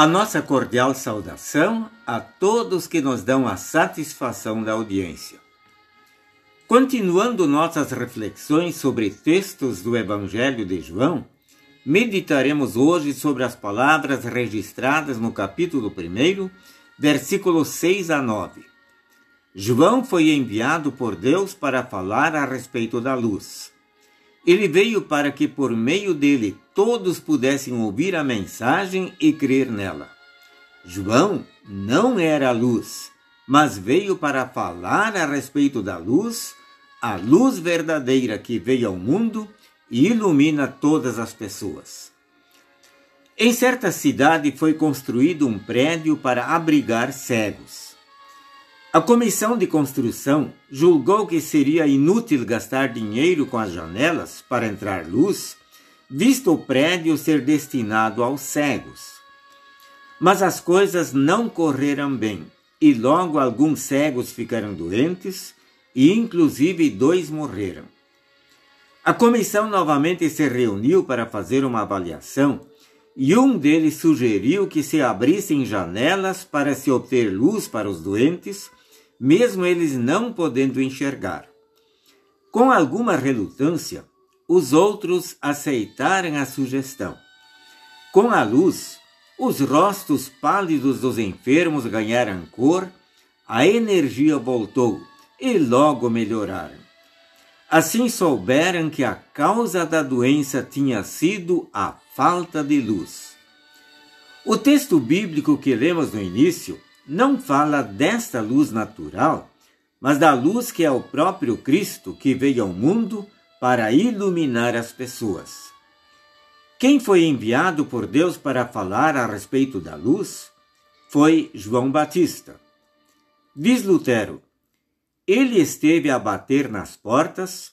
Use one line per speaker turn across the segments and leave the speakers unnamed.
A nossa cordial saudação a todos que nos dão a satisfação da audiência. Continuando nossas reflexões sobre textos do Evangelho de João, meditaremos hoje sobre as palavras registradas no capítulo 1, versículos 6 a 9. João foi enviado por Deus para falar a respeito da luz. Ele veio para que por meio dele todos pudessem ouvir a mensagem e crer nela. João não era a luz, mas veio para falar a respeito da luz, a luz verdadeira que veio ao mundo e ilumina todas as pessoas. Em certa cidade foi construído um prédio para abrigar cegos. A comissão de construção julgou que seria inútil gastar dinheiro com as janelas para entrar luz, visto o prédio ser destinado aos cegos. Mas as coisas não correram bem, e logo alguns cegos ficaram doentes, e inclusive dois morreram. A comissão novamente se reuniu para fazer uma avaliação e um deles sugeriu que se abrissem janelas para se obter luz para os doentes mesmo eles não podendo enxergar. Com alguma relutância, os outros aceitaram a sugestão. Com a luz, os rostos pálidos dos enfermos ganharam cor, a energia voltou e logo melhoraram. Assim souberam que a causa da doença tinha sido a falta de luz. O texto bíblico que lemos no início não fala desta luz natural, mas da luz que é o próprio Cristo que veio ao mundo para iluminar as pessoas. Quem foi enviado por Deus para falar a respeito da luz foi João Batista. Diz Lutero: ele esteve a bater nas portas,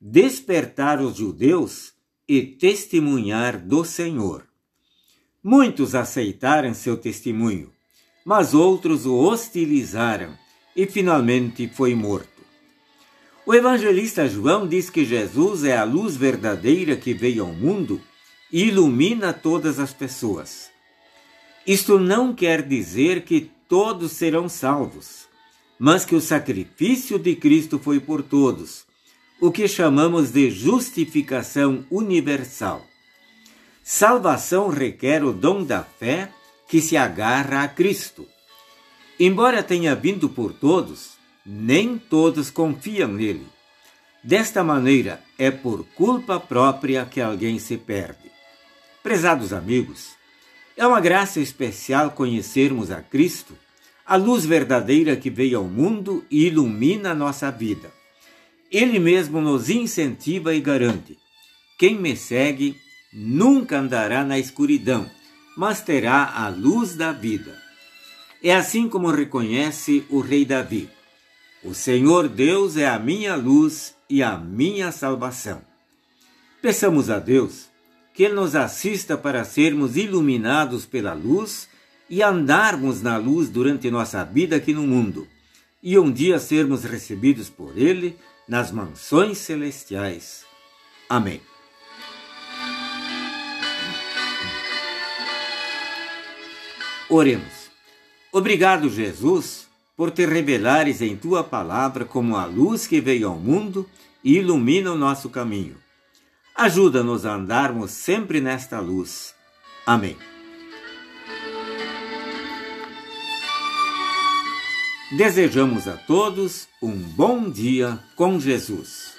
despertar os judeus e testemunhar do Senhor. Muitos aceitaram seu testemunho, mas outros o hostilizaram e finalmente foi morto. O evangelista João diz que Jesus é a luz verdadeira que veio ao mundo e ilumina todas as pessoas. Isto não quer dizer que todos serão salvos, mas que o sacrifício de Cristo foi por todos, o que chamamos de justificação universal. Salvação requer o dom da fé que se agarra a Cristo. Embora tenha vindo por todos, nem todos confiam nele. Desta maneira, é por culpa própria que alguém se perde. Prezados amigos, é uma graça especial conhecermos a Cristo, a luz verdadeira que veio ao mundo e ilumina nossa vida. Ele mesmo nos incentiva e garante: quem me segue nunca andará na escuridão mas terá a luz da vida. É assim como reconhece o rei Davi: O Senhor Deus é a minha luz e a minha salvação. Peçamos a Deus que Ele nos assista para sermos iluminados pela luz e andarmos na luz durante nossa vida aqui no mundo, e um dia sermos recebidos por Ele nas mansões celestiais. Amém. Oremos. Obrigado, Jesus, por te revelares em tua palavra como a luz que veio ao mundo e ilumina o nosso caminho. Ajuda-nos a andarmos sempre nesta luz. Amém. Desejamos a todos um bom dia com Jesus.